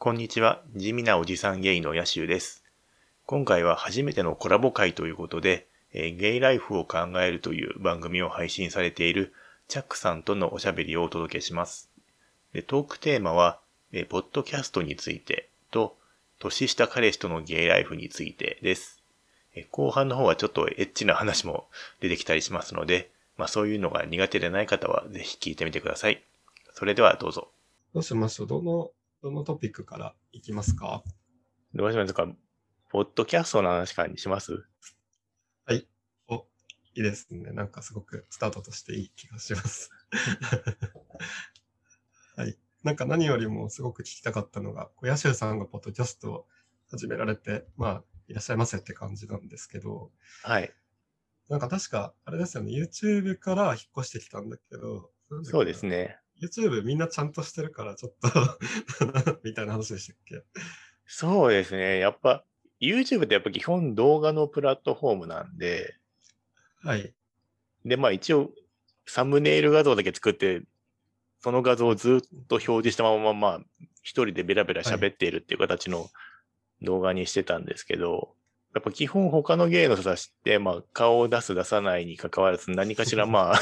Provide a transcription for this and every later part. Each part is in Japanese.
こんにちは。地味なおじさんゲイのヤシュです。今回は初めてのコラボ会ということで、え、ゲイライフを考えるという番組を配信されているチャックさんとのおしゃべりをお届けします。でトークテーマは、えー、ポッドキャストについてと、年下彼氏とのゲイライフについてです。え、後半の方はちょっとエッチな話も出てきたりしますので、まあそういうのが苦手でない方はぜひ聞いてみてください。それではどうぞ。どうしましどのどのトピックからいきますか？どうしますか？ポッドキャストの話からにします？はい。お、いいですね。なんかすごくスタートとしていい気がします はい。なんか何よりもすごく聞きたかったのが、ヤシューさんがポッドキャストを始められて、まあ、いらっしゃいませって感じなんですけど、はい。なんか確か、あれですよね、YouTube から引っ越してきたんだけど、そうですね。YouTube みんなちゃんとしてるから、ちょっと みたいな話でしたっけ？そうですね。やっぱ、YouTube ってやっぱ基本動画のプラットフォームなんで、はい。で、まあ一応、サムネイル画像だけ作って、その画像をずっと表示したまま、まあ、一人でベラベラ喋っているっていう形の動画にしてたんですけど、はい、やっぱ基本他の芸の人たちって、まあ、顔を出す出さないに関わらず何かしらまあ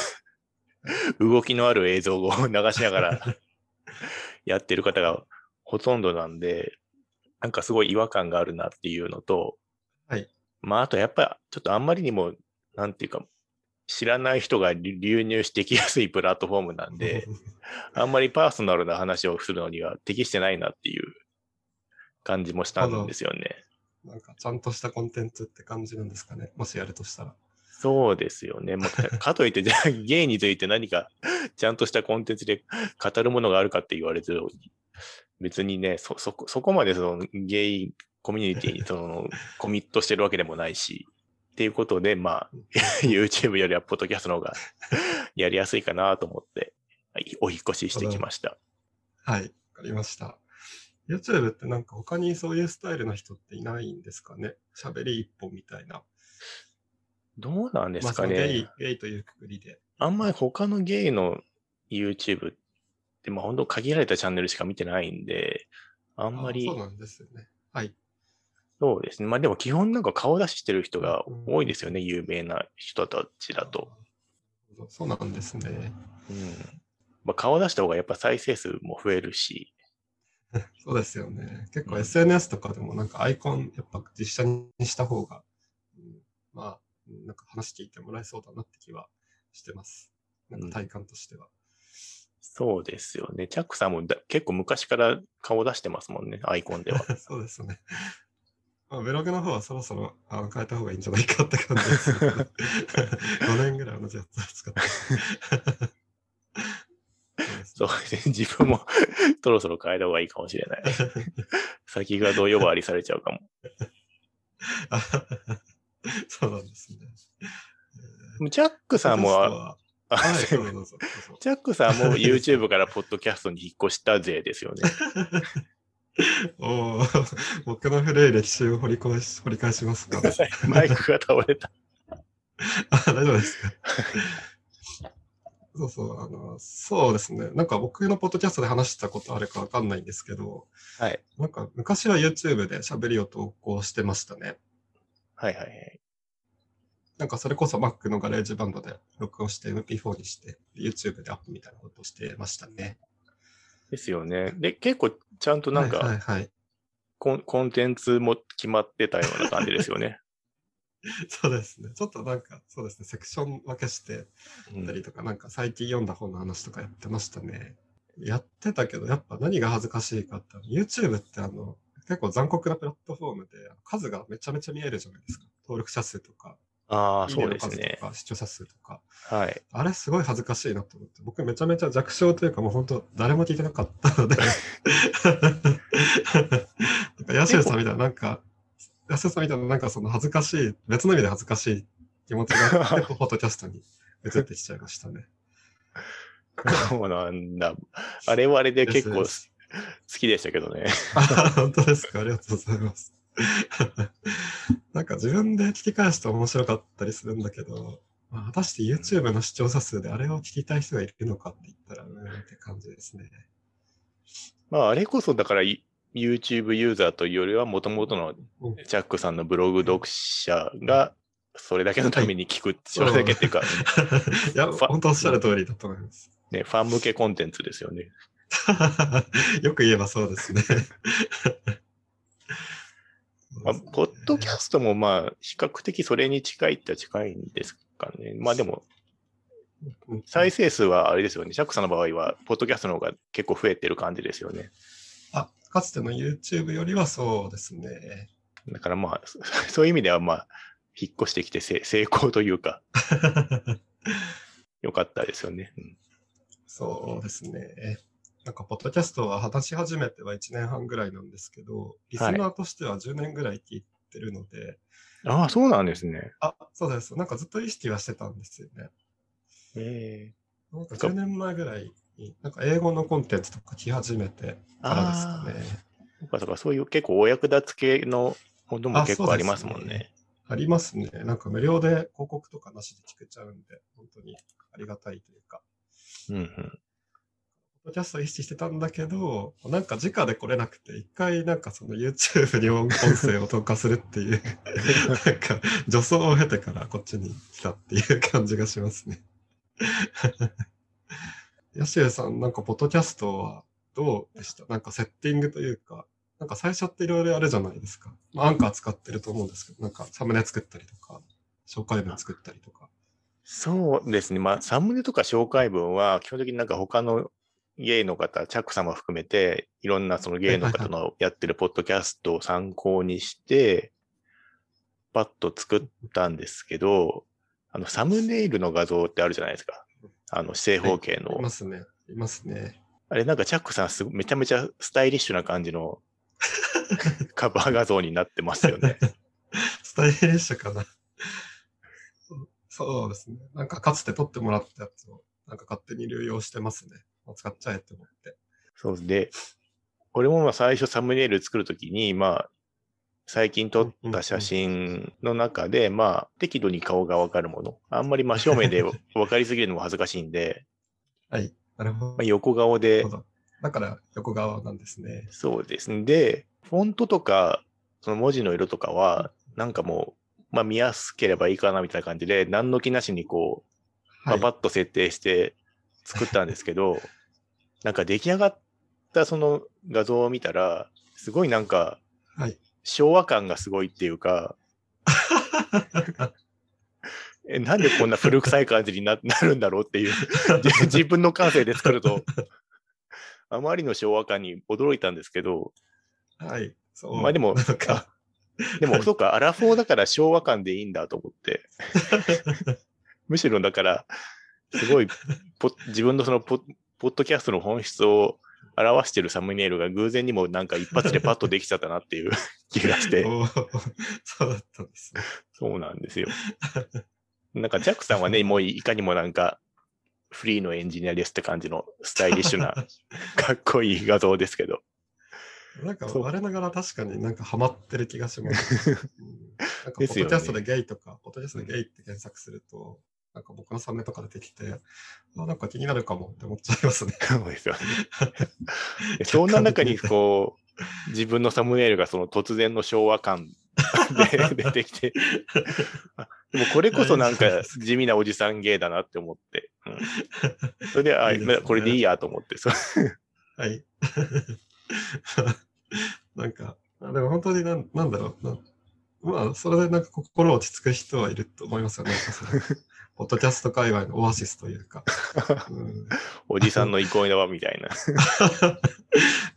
動きのある映像を 流しながら やってる方がほとんどなんで、なんかすごい違和感があるなっていうのと、はい。まあ、あとやっぱちょっとあんまりにも、なんていうか、知らない人が流入してきやすいプラットフォームなんで、あんまりパーソナルな話をするのには適してないなっていう感じもしたんですよね。なんかちゃんとしたコンテンツって感じなんですかね。もしやるとしたら。そうですよね。かといって、じゃあ、ゲイについて何かちゃんとしたコンテンツで語るものがあるかって言われてる別にね、そ、そこ、そこまでそのゲイコミュニティに そのコミットしてるわけでもないし、っていうことで、まあ、YouTube よりはポッドキャストの方がやりやすいかなと思って、お引越ししてきました。はい、わかりました。YouTube ってなんか他にそういうスタイルの人っていないんですかね？喋り一本みたいな。どうなんですかね。まあ、ゲイ、ゲイというくくりで。あんまり他のゲイの YouTube って、まあ本当限られたチャンネルしか見てないんで、あんまり。そうなんですよね。はい。そうですね。まあでも基本なんか顔出ししてる人が多いですよね。うん、有名な人たちだと。そうなんですね。うん。まあ顔出した方がやっぱ再生数も増えるし。そうですよね。結構 SNS とかでもなんかアイコンやっぱ実写にした方が、うん、まあなんか話聞いてもらえそうだなって気はしてます。なんか体感としては。うん、そうですよね。チャックさんも結構昔から顔出してますもんね、アイコンでは。そうですね。まあ、ブログの方はそろそろあの変えた方がいいんじゃないかって感じです、5年ぐらい同じやつを使って。そうですね。自分もそろそろ変えた方がいいかもしれない。先がどう呼ばわりされちゃうかも。そうなんですね。チャックさんも、はい、チャックさんも YouTube からポッドキャストに引っ越した勢ですよね。お僕の古い歴史を掘り返し掘り返しますか。マイクが倒れた。あ、大丈夫ですか？そうそう、あの、そうですね。なんか僕のポッドキャストで話したことあるかわかんないんですけど、はい。なんか昔は YouTube で喋りを投稿してましたね。はいはいはい。なんかそれこそ Mac の GarageBand で録音して MP4 にして YouTube でアップみたいなことをしてましたね。ですよね。で、結構ちゃんとなんか、はいはいコンコンテンツも決まってたような感じですよね。そうですね。ちょっとなんか、そうですね、セクション分けしてたりとか、うん、なんか最近読んだ本の話とかやってましたね。やってたけど、やっぱ何が恥ずかしいかって、YouTube ってあの、結構残酷なプラットフォームで、数がめちゃめちゃ見えるじゃないですか。登録者数とか。ああ、そうですね。視聴者数とか。はい。あれすごい恥ずかしいなと思って、僕めちゃめちゃ弱小というかもう本当誰も聞いてなかったのでなんかヤシュさんみたいな、なんか、ヤシュさんみたいな、なんかその恥ずかしい、別の意味で恥ずかしい気持ちがあって、フォトキャストに移ってきちゃいましたね。そうなんだ。あれはあれで結構 好きでしたけどね。本当ですかありがとうございます。なんか自分で聞き返すと面白かったりするんだけど、まあ、果たして YouTube の視聴者数であれを聞きたい人がいるのかって言ったら、うんって感じですね。まあ、あれこそだから、YouTube ユーザーというよりは、もともとのうんチャックさんのブログ読者が、それだけのために聞く、それだけっていうか、いや、本当おっしゃる通りだと思います。ね、ファン向けコンテンツですよね。よく言えばそうですね。まあ、ポッドキャストもまあ、比較的それに近いって近いんですかね。まあでも、うん再生数はあれですよね。チャックさんの場合は、ポッドキャストの方が結構増えてる感じですよね。あ、かつての YouTube よりはそうですね。だからまあ、そ そういう意味ではまあ、引っ越してきてせ成功というか、良かったですよね。うんそうですね。なんか、ポッドキャストは話し始めては1年半ぐらいなんですけど、リスナーとしては10年ぐらい聞いてるので、ああ、そうなんですね。あ、そうです。なんかずっと意識はしてたんですよね。ええなんか10年前ぐらいに、なんか英語のコンテンツとか聞き始めてからですかね。そうかそうか、そういう結構お役立つ系のものもあ結構ありますもんね。ありますね。なんか無料で広告とかなしで聞けちゃうんで、本当にありがたいというか。うんうん。キャストを意識してたんだけど、なんか直で来れなくて、一回なんかその YouTube に音声を投下するっていう、なんか助走を経てからこっちに来たっていう感じがしますね。ヤシエさん、なんかポッドキャストはどうでした？なんかセッティングというか、なんか最初っていろいろやるじゃないですか。まあ、アンカー使ってると思うんですけど、なんかサムネ作ったりとか、紹介文作ったりとか。そうですね。まあ、サムネとか紹介文は、基本的になんか他のゲイの方、チャック様含めて、いろんなそのゲイの方のやってるポッドキャストを参考にして、パッと作ったんですけど、あの、サムネイルの画像ってあるじゃないですか。あの、正方形の。いますね。いますね。あれなんかチャックさんすごめちゃめちゃスタイリッシュな感じの カバー画像になってますよね。スタイリッシュかな。そうですね。なんかかつて撮ってもらったやつを、なんか勝手に流用してますね。使っちゃえって思って。そうで、俺もまあ最初サムネイル作るときに、まあ、最近撮った写真の中で、まあ、適度に顔がわかるもの。あんまり真正面で わかりすぎるのも恥ずかしいんで、はい。なるほまあ、横顔でど。、だから横側なんですね。そうですね。で、フォントとか、その文字の色とかは、なんかもう、まあ見やすければいいかなみたいな感じで、何の気なしにこう、はい。パパッと設定して作ったんですけど、なんか出来上がったその画像を見たら、すごいなんかはい。昭和感がすごいっていうか、えなんでこんな古臭い感じにな なるんだろうっていう、じ自分の感性で作ると、あまりの昭和感に驚いたんですけど、はい。そう。まあでもでも、はいそうか、アラフォーだから昭和感でいいんだと思って、むしろだから、すごいポ、自分のそのポ、ポッドキャストの本質を表してるサムネイルが偶然にもなんか一発でパッとできちゃったなっていう 気がして、そうだったんですね。そうなんですよ。なんか、ジャックさんはね、もういかにもなんか、フリーのエンジニアですって感じのスタイリッシュな、かっこいい画像ですけど。なんか我ながら確かになんかハマってる気がします。うんなんかポッドキャストでゲイとか、ポッドキャストでゲイって検索すると、なんか僕のサムネとか出てきて、あなんか気になるかもって思っちゃいますね。そうですよね。でそんな中にこう、自分のサムネイルがその突然の昭和感で 出てきて、もこれこそなんか地味なおじさん芸だなって思って、うんそれで、あいいですねこれでいいやと思って、はい。なんか、あでも本当になんなんだろうな。まあ、それでなんか心落ち着く人はいると思いますよね。ポッドキャスト界隈のオアシスというか。うん、おじさんの憩いの場みたいな。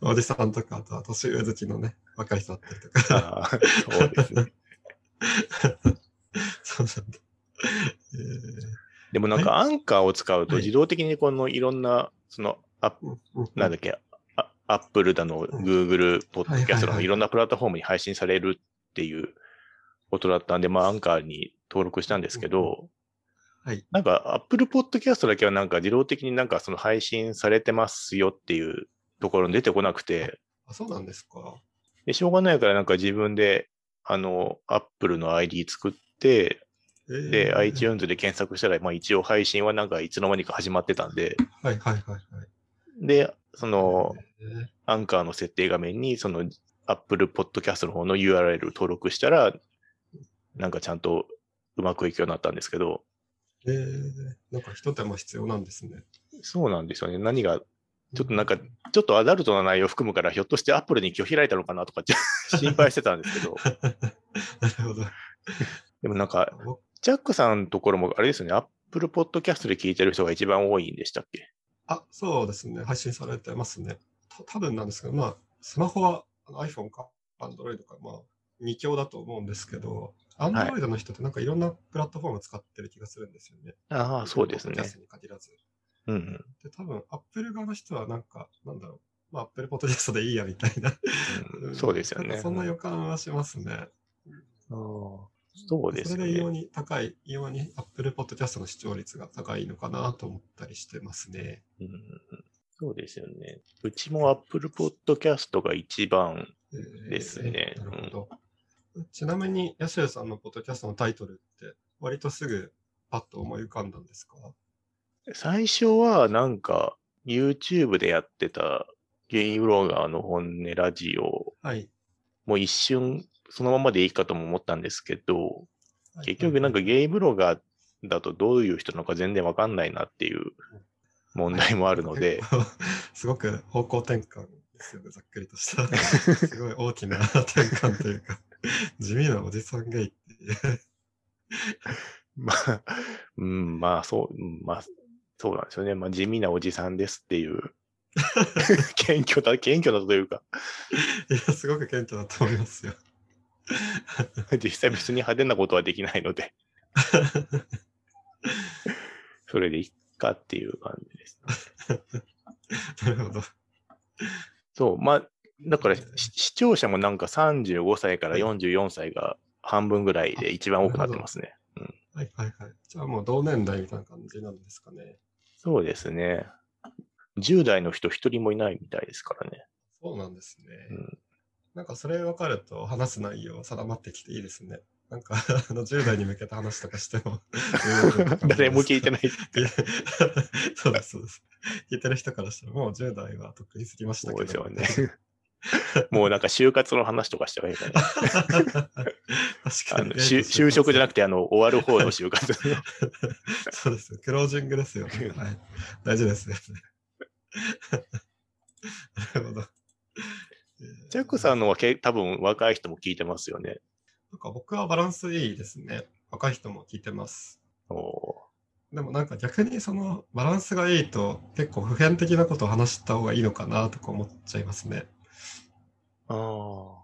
おじさんとか、あとは年上好きのね、若い人だったりとか。そうですね。そうなんだ。えーでもなんかアンカーを使うとはい自動的にこのいろんな、その、あうんうんなんだっけ、あアップルだの、うん Google、ポッドキャストだの、はいはいはいいろんなプラットフォームに配信されるっていうことだったんで、まあアンカーに登録したんですけど、はい。なんか Apple Podcast だけはなんか自動的になんかその配信されてますよっていうところに出てこなくて、あ、そうなんですか？でしょうがないからなんか自分で、あの、Apple の ID 作って、えーで、iTunes で検索したら、まあ一応配信はなんかいつの間にか始まってたんで、はいはいはいはい。で、その、えーアンカーの設定画面に、その Apple Podcast の方の URL 登録したら、なんかちゃんとうまくいくようになったんですけど、えー、なんか一手間必要なんですね。そうなんですよね。何が、ちょっとなんか、ちょっとアダルトな内容を含むから、ひょっとして Apple に拒否られたのかなとか 心配してたんですけど、なるほど。でもなんか、僕ジャックさんのところもあれですよね、Apple Podcast で聞いてる人が一番多いんでしたっけ？あ、そうですね。配信されてますね。た多分なんですけど、まあ、スマホは iPhone か Android か、まあ、2強だと思うんですけど、Android の人ってなんかいろんなプラットフォーム使ってる気がするんですよね。ああ、そうですね。に限らず。うんうん。で、多分 Apple 側の人はなんか、なんだろう。まあ、Apple Podcast でいいやみたいな。うんそうですよね。なんかそんな予感はしますね。ああそうですよそれで異様ね。に高い、異様に Apple Podcast の視聴率が高いのかなと思ったりしてますね。うんうんそうですよね。うちも Apple Podcast が一番、えーですねなるほど。ちなみに、ヤシュウさんのポッドキャストのタイトルって、割とすぐパッと思い浮かんだんですか？最初はなんか YouTube でやってたゲイブロガーの本音ラジオはい。もう一瞬そのままでいいかとも思ったんですけど、はい。結局なんかゲイブロガーだとどういう人なのか全然わかんないなっていう問題もあるので、すごく方向転換ですよね、ざっくりとした。すごい大きな転換というか、地味なおじさんゲイっていう。まあ、うん、まあそう、うんまあそうなんですよね。まあ地味なおじさんですっていう、謙虚だ、謙虚だというか、いや、すごく謙虚だと思いますよ。実際別に派手なことはできないので、それでいっかっていう感じです。なるほど。そう、まあ、だから視聴者もなんか35歳から44歳が半分ぐらいで一番多くなってますね。はいはいはい。じゃあもう同年代みたいな感じなんですかね。そうですね。10代の人一人もいないみたいですからね。そうなんですね。うんなんかそれ分かると話す内容定まってきていいですね。なんか あの10代に向けた話とかしても 誰も聞いてない。そうですそうです。聞いてる人からしたらもう10代はとっくに過ぎましたそうけど。ですよね。もうなんか就活の話とかした方がいいかな。確かに。あの就就職じゃなくて、あの、終わる方の就活。そうですよ。クロージングですよね。はい。大事ですよね。なるほど。ジャックさんのはけ多分若い人も聞いてますよね。なんか僕はバランスいいですね。若い人も聞いてます。おでもなんか逆にそのバランスがいいと結構普遍的なことを話した方がいいのかなとか思っちゃいますね。あ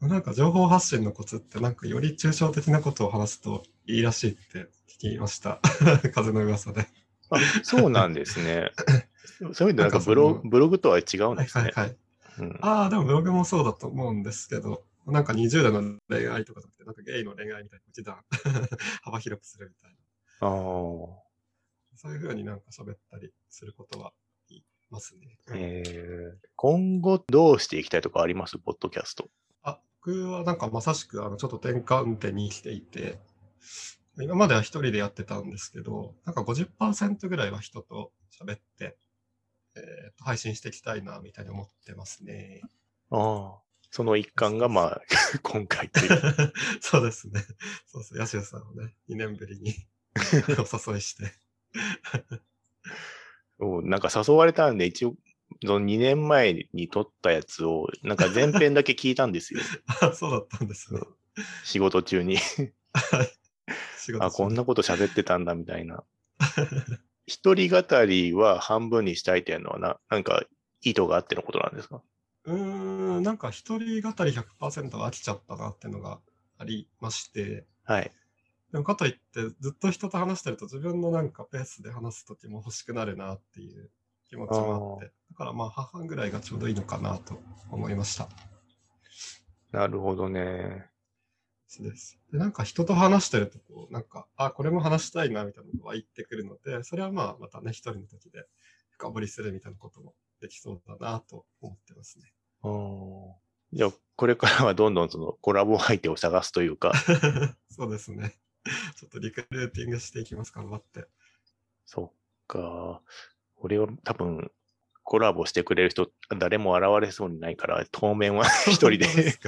なんか情報発信のコツってなんかより抽象的なことを話すといいらしいって聞きました。風の噂で。あ。あ、そうなんですね。そういう意味でなんかブロのブログとは違うんはいですね。はいはい。うんああ、でもブログもそうだと思うんですけど、なんか20代の恋愛とかじゃなくて、なんかゲイの恋愛みたいな一段 幅広くするみたいな。ああ。そういうふうになんか喋ったりすることはますね。えー今後どうしていきたいとかあります？ポッドキャスト。あ、僕はなんかまさしくあのちょっと転換点に来ていて、今までは一人でやってたんですけど、なんか50%ぐらいは人と喋って、えーと配信していきたいな、みたいに思ってますね。ああ。その一環が、まあ、今回という。そうですね。そうそう、ヤシュさんをね、2年ぶりに お誘いして。なんか誘われたんで、一応、その2年前に撮ったやつを、なんか前編だけ聞いたんですよ。あ、そうだったんですね。仕事中に。仕事あ、こんな。なこと喋ってたんだ、みたいな。一人語りは半分にしたいっていうのはな、なんか意図があってのことなんですか？うーん、なんか一人語り100%は飽きちゃったなっていうのがありまして、はい。でもかといってずっと人と話してると自分のなんかペースで話すときも欲しくなるなっていう気持ちもあって、だからまあ半々ぐらいがちょうどいいのかなと思いました。なるほどね。そうです。で、なんか人と話してるとこう、なんか、あ、これも話したいなみたいなのが湧いてくるので、それはまあまたね、一人の時で深掘りするみたいなこともできそうだなと思ってますね。じゃあ、これからはどんどんそのコラボ相手を探すというか、そうですね。ちょっとリクルーティングしていきます、頑張って。そっか。俺は多分、コラボしてくれる人、誰も現れそうにないから、当面は一人で。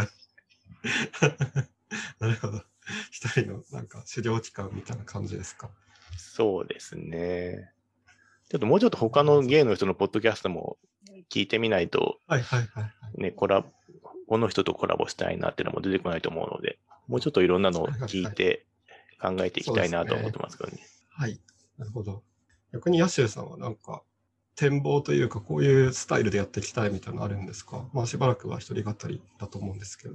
なるほど。一人のなんか狩猟期間みたいな感じですか？そうですね。ちょっともうちょっと他のゲイの人のポッドキャストも聞いてみないと、はいはいはいはい。ね、コラこの人とコラボしたいなっていうのも出てこないと思うので、もうちょっといろんなのを聞いて考えていきたいなと思ってますけどね。はい。なるほど。逆にヤシさんはなんか展望というかこういうスタイルでやっていきたいみたいなのあるんですか？まあしばらくは一人語りだと思うんですけど。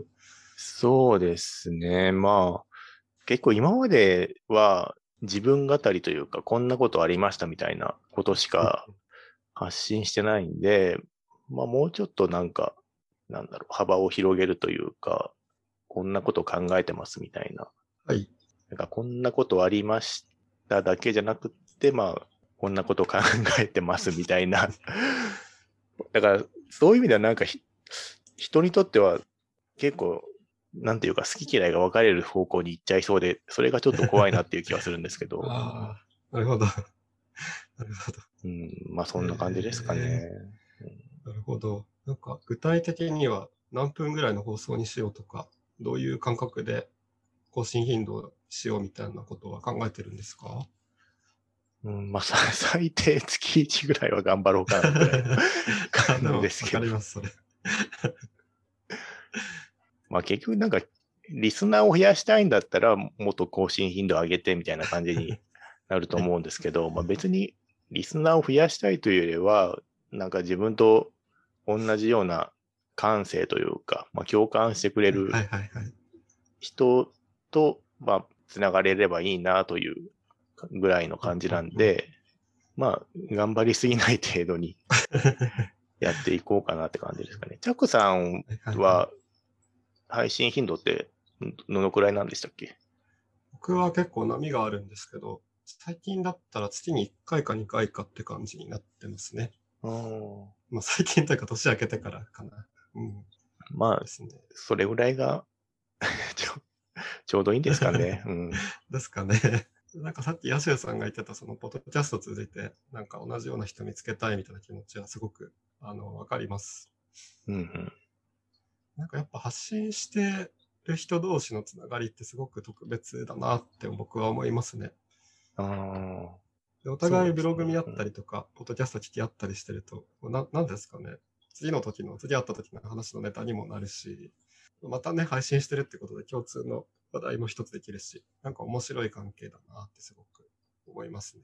そうですね。まあ、結構今までは自分語りというか、こんなことありましたみたいなことしか 発信してないんで、まあもうちょっとなんか、なんだろう、幅を広げるというか、こんなこと考えてますみたいな。はい。なんかこんなことありましただけじゃなくって、まあ、こんなこと考えてますみたいな。だから、そういう意味ではなんかひ、人にとっては結構、なんていうか好き嫌いが分かれる方向に行っちゃいそうで、それがちょっと怖いなっていう気はするんですけど、ああ、なるほど。なるほど。うん、まあそんな感じですかね。なるほど。なんか具体的には何分ぐらいの放送にしようとか、どういう感覚で更新頻度をしようみたいなことは考えてるんですか？うん、まあさ 最低月1ぐらいは頑張ろうかなぐらいの感じですけどわかります、それ。まあ結局なんか、リスナーを増やしたいんだったら、もっと更新頻度上げてみたいな感じに なると思うんですけど、まあ別にリスナーを増やしたいというよりは、なんか自分と同じような感性というか、まあ共感してくれる。人と、まあ、つながれればいいなというぐらいの感じなんで、まあ、頑張りすぎない程度に やっていこうかなって感じですかね。チャックさんは、配信頻度ってどのくらいなんでしたっけ？僕は結構波があるんですけど、最近だったら月に1回か2回かって感じになってますね。まあ最近というか年明けてからかな。うん。まあで、すね。それぐらいがちょ ちょうどいいんですかね。うん。ですかね。なんかさっきヤシューさんが言ってたそのポッドキャスト通じて、なんか同じような人見つけたいみたいな気持ちはすごく、あの、わかります。うんうん。なんかやっぱ発信してる人同士のつながりってすごく特別だなって僕は思いますね。あでお互いブログ見合ったりとか、ポッドキャスト聞き合ったりしてると、ななんですかね。次の時の、次会った時の話のネタにもなるし、またね、配信してるってことで共通の話題も一つできるし、なんか面白い関係だなってすごく思いますね。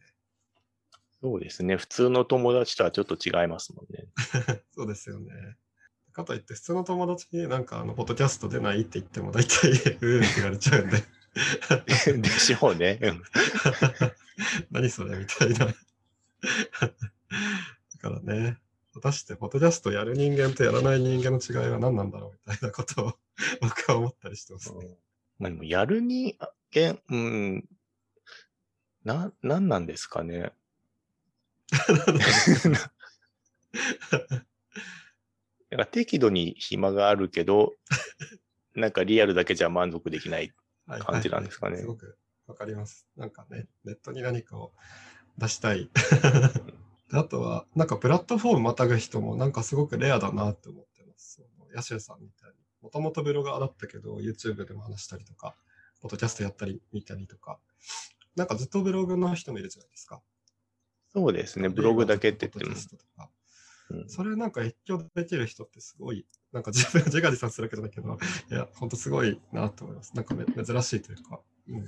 そうですね。普通の友達とはちょっと違いますもんね。そうですよね。かといって、普通の友達になんかあの、ポッドキャスト出ないって言っても大体、うーんって言われちゃうんで、でしょうね。うん 何それみたいな。だからね、果たして、ポッドキャストやる人間とやらない人間の違いは何なんだろうみたいなことを 僕は思ったりしてますね。まあ、でもやるに、あけん、うん、な、なんなんですかね。なんか適度に暇があるけど、なんかリアルだけじゃ満足できない。はい感じなんですかねはいすごくわかります。なんかね、ネットに何かを出したい。であとは、なんかプラットフォームまたぐ人もなんかすごくレアだなって思ってます。そのヤシューさんみた。もともとブロガーだったけど、YouTube でも話したりとか、ポッドキャストやったり見たりとか。なんかずっとブログの人もいるじゃないですか。そうですね。ブログだけって言ってもうんそれなんか影響できる人ってすごい、なんか自分自画自賛するわけだけど、いや、ほんとすごいなと思います。なんかめ珍しいというか。うん、い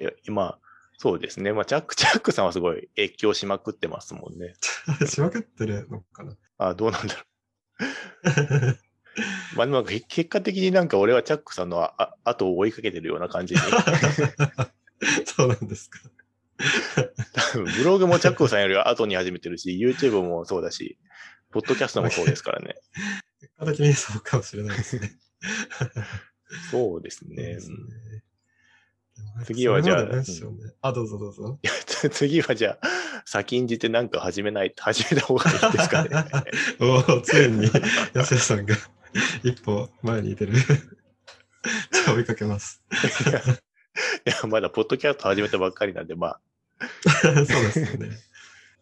や今、そうですね。まあ、チャック、チャックさんはすごい影響しまくってますもんね。しまくってるのかな。あどうなんだろう。まあ、でも結果的になんか俺はチャックさんのああ後を追いかけてるような感じに。そうなんですか。多分ブログもチャックさんよりは後に始めてるし、YouTube もそうだし、ポッドキャストもそうですからね。結果的にそうかもしれないですね。そうですね。次はじゃあねあ、どうぞどうぞ。いや次はじゃあ、先んじてなんか始めない、始めた方がいいですかね。おお、ついに、安谷さんが 一歩前に出る。じゃあ追いかけます。いや、いやまだポッドキャスト始めたばっかりなんで、まあ、そうですよね。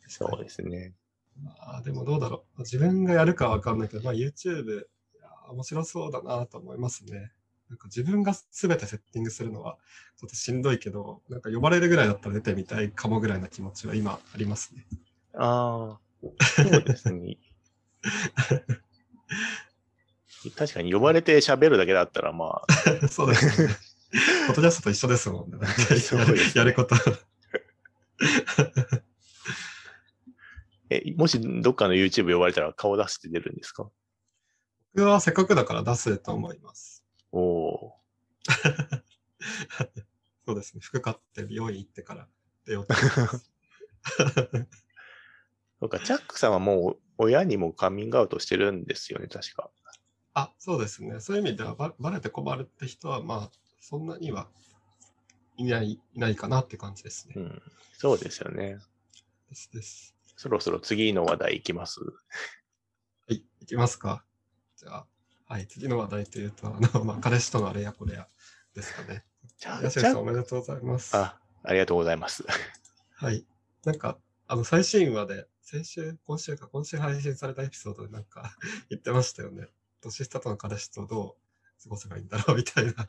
そうですね。まあ、でもどうだろう。自分がやるかわかんないけど、まあ YouTube、いや面白そうだなと思いますね。なんか自分が全てセッティングするのはちょっとしんどいけど、なんか呼ばれるぐらいだったら出てみたいかもぐらいな気持ちは今ありますね。ああ、そうですね。確かに呼ばれて喋るだけだったらまあ。そうですね。ポッドキャストと一緒ですもんね。やるやること。え、もしどっかの YouTube 呼ばれたら顔出して出るんですか？僕はせっかくだから出すと思います。おおそうですね。服買って美容院行ってから出ようと思います。そうか、チャックさんはもう親にもカミングアウトしてるんですよね、確か。あ、そうですね。そういう意味ではババレて困るって人は、まあ、そんなにはいない、いないかなって感じですね。うん。そうですよね。ですです。そろそろ次の話題いきます？はい、いきますか。じゃあ、はい、次の話題というと、あの、まあ、彼氏とのあれやこれやですかね。じゃあ、ヤシェさんおめでとうございます。あ、ありがとうございます。はい。なんか、あの、最新話で、先週、今週か、今週配信されたエピソードでなんか 言ってましたよね。年下との彼氏とどう過ごせばいいんだろうみたいな。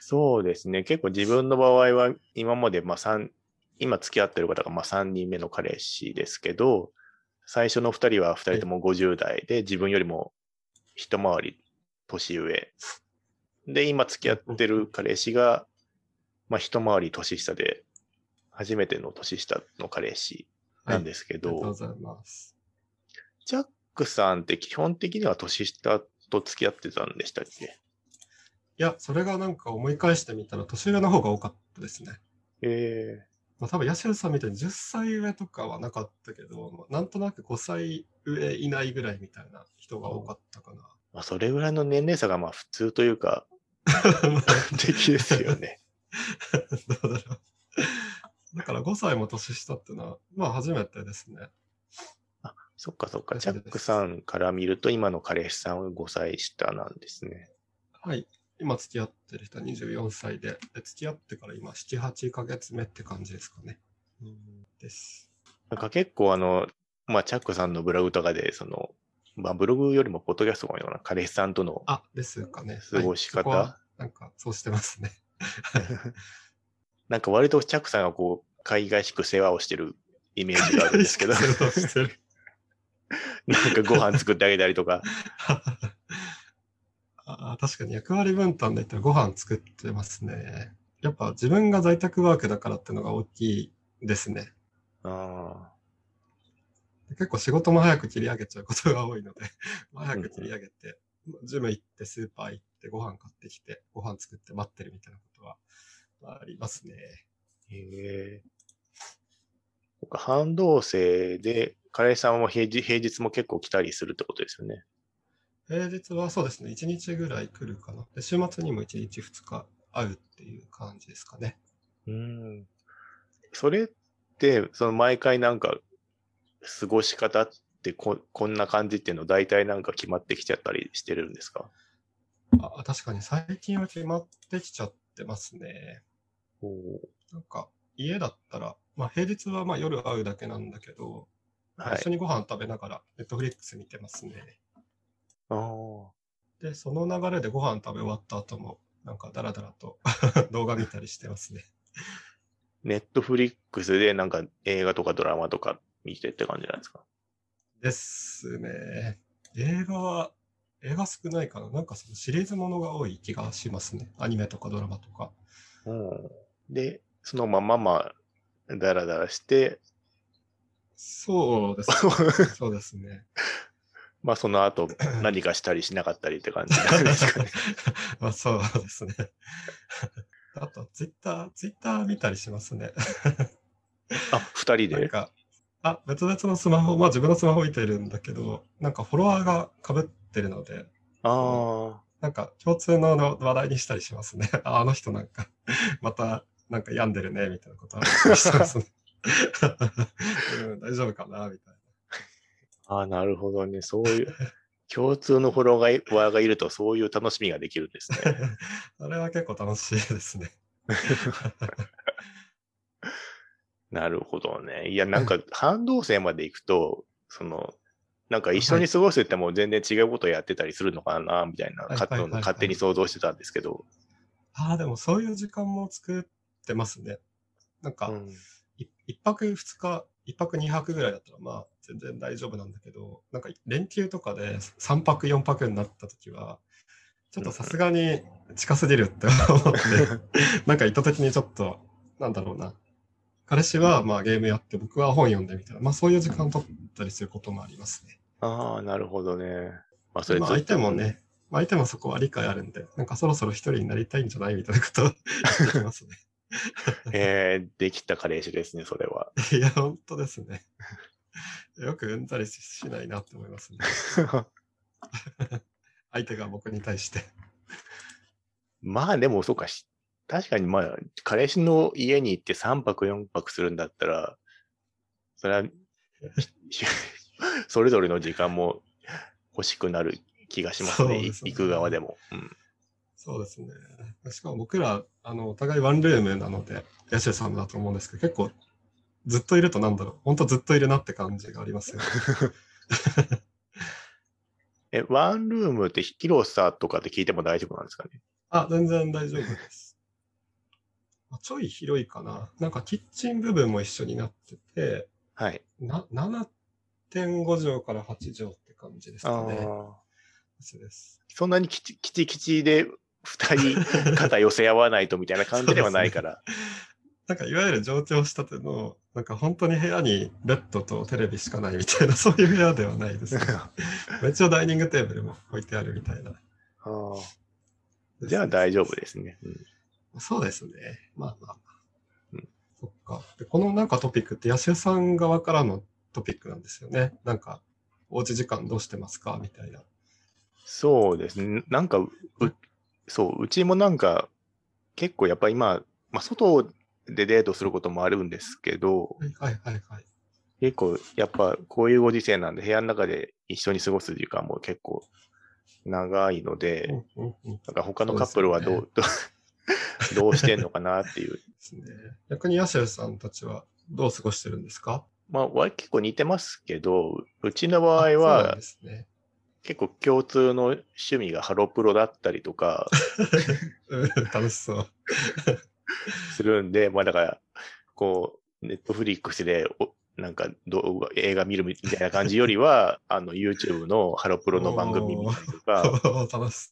そうですね。結構自分の場合は今までまあ3、今付き合ってる方がまあ3人目の彼氏ですけど、最初の2人は2人とも50代で、自分よりも一回り年上。で、今付き合ってる彼氏が、まあ一回り年下で、初めての年下の彼氏なんですけありがとうど、ございます。ジャックさんって基本的には年下と付き合ってたんでしたっけ？いや、それがなんか思い返してみたら、年上の方が多かったですね。えまあ、多分、ヤシさんみたいに10歳上とかはなかったけど、まあなんとなく5歳上いないぐらいみたいな人が多かったかな。まあ、それぐらいの年齢差がまあ普通というか、的 ですよね。どうだろう。だから5歳も年下ってのは、まあ初めてですね。あ、そっかそっか。大チャックさんから見ると今の彼氏さんは5歳下なんですね。はい。今付き合ってる人は24歳で、で付き合ってから今7、8ヶ月目って感じですかね。です。なんか結構あの、まあチャックさんのブログとかで、その、まあブログよりもポッドキャストのかな。彼氏さんとの、あ、ですかね。過ごし方？はいなんかそうしてますね。なんか割とチャックさんがこう、海外しく世話をしてるイメージがあるんですけど、そうしてる なんかご飯作ってあげたりとか。あー確かに役割分担で言ったらご飯作ってますね。やっぱ自分が在宅ワークだからってのが大きいですね。あ結構仕事も早く切り上げちゃうことが多いので、早く切り上げて、ジム行ってスーパー行ってご飯買ってきて、ご飯作って待ってるみたいなことはありますね。あ、へえ。そっか半同棲で、彼氏さんも平日平日も結構来たりするってことですよね。平日はそうですね、1日ぐらい来るかな。で週末にも1日2日会うっていう感じですかね。うん。それって、その毎回なんか、過ごし方ってここんな感じっていうの大体なんか決まってきちゃったりしてるんですか？あ確かに最近は決まってきちゃってますね。おおなんか家だったら、まあ平日はまあ夜会うだけなんだけど、はい一緒にご飯食べながらネットフリックス見てますね。ああ。で、その流れでご飯食べ終わった後も、なんかダラダラと 動画見たりしてますね。ネットフリックスでなんか映画とかドラマとか見てって感じなんですか？ですね。映画は、映画少ないかな。なんかそのシリーズものが多い気がしますね。アニメとかドラマとか。うん。で、そのまままあ、ダラダラして、そうですね。そうですね。まあその後 何かしたりしなかったりって感じなんですかね。まあそうですね。あと、ツイッター、ツイッター見たりしますね。あ、二人で？あ、別々のスマホ、まあ自分のスマホ見てるんだけど、なんかフォロワーが被ってるので、ああ。なんか共通のの話題にしたりしますね。ああの人なんか、またなんか病んでるね、みたいなことあったりしてますね。うん、大丈夫かな、みたいああ、なるほどね。そういう、共通のフォロワーがいるとそういう楽しみができるんですね。な。あれは結構楽しいですね。なるほどね。いや、なんか、半導性まで行くと、その、なんか一緒に過ごしてても全然違うことをやってたりするのかな、みたいな、勝手に想像してたんですけど。ああ、でもそういう時間も作ってますね。なんか、うん泊二日、一泊二泊ぐらいだったらまあ全然大丈夫なんだけど、なんか連休とかで三泊四泊になった時は、ちょっとさすがに近すぎるって思って、なんか意図的にちょっと、なんだろうな。彼氏はまあゲームやって僕は本読んでみたいな、まあそういう時間取ったりすることもありますね。ああ、なるほどね。まあ、それまあ相手もね、まあ相手もそこは理解あるんで、なんかそろそろ一人になりたいんじゃないみたいなことを 言ってきますね。えー、できた彼氏ですね、それは。いや、本当ですね。よくうんざりししないなって思いますね。相手が僕に対して。まあでも、そうかし、確かにまあ、彼氏の家に行って3泊4泊するんだったら、それは、それぞれの時間も欲しくなる気がしますね、すね行く側でも。うんそうですね。しかも僕ら、あの、お互いワンルームなので、ヤシュさんだと思うんですけど、結構、ずっといるとなんだろう、本当ずっといるなって感じがありますよね。え、ワンルームって広さとかって聞いても大丈夫なんですかね？あ、全然大丈夫です。まあちょい広いかな。なんかキッチン部分も一緒になってて、はい。な7.5畳から8畳って感じですあかね。あ。そうです。そんなにきちきちきちで二人肩寄せ合わないとみたいな感じではないから。なんかいわゆる上京したての、なんか本当に部屋にベッドとテレビしかないみたいな、そういう部屋ではないです、ね。一応ダイニングテーブルも置いてあるみたいな。あーじゃあ大丈夫ですね。うんそうですね。まあまあまあ。うんそっか。で、このなんかトピックって、ヤシュさん側からのトピックなんですよね。なんか、おうち時間どうしてますか？みたいな。そうですね。なんか、うそう、うちもなんか、結構やっぱ今、まあ、外でデートすることもあるんですけど、はいはいはいはい。結構やっぱこういうご時世なんで部屋の中で一緒に過ごす時間も結構長いので、うんうんうん。なんか他のカップルはどう、どう どうしてんのかなっていう。ですね。逆にヤシュさんたちはどう過ごしてるんですか？まあ、割結構似てますけど、うちの場合はですね。結構共通の趣味がハロプロだったりとかうん 楽しそう。するんで、まあだから、こう、ネットフリックスでおなんか動画、映画見るみたいな感じよりは、あの YouTube のハロプロの番組見たりとか、楽し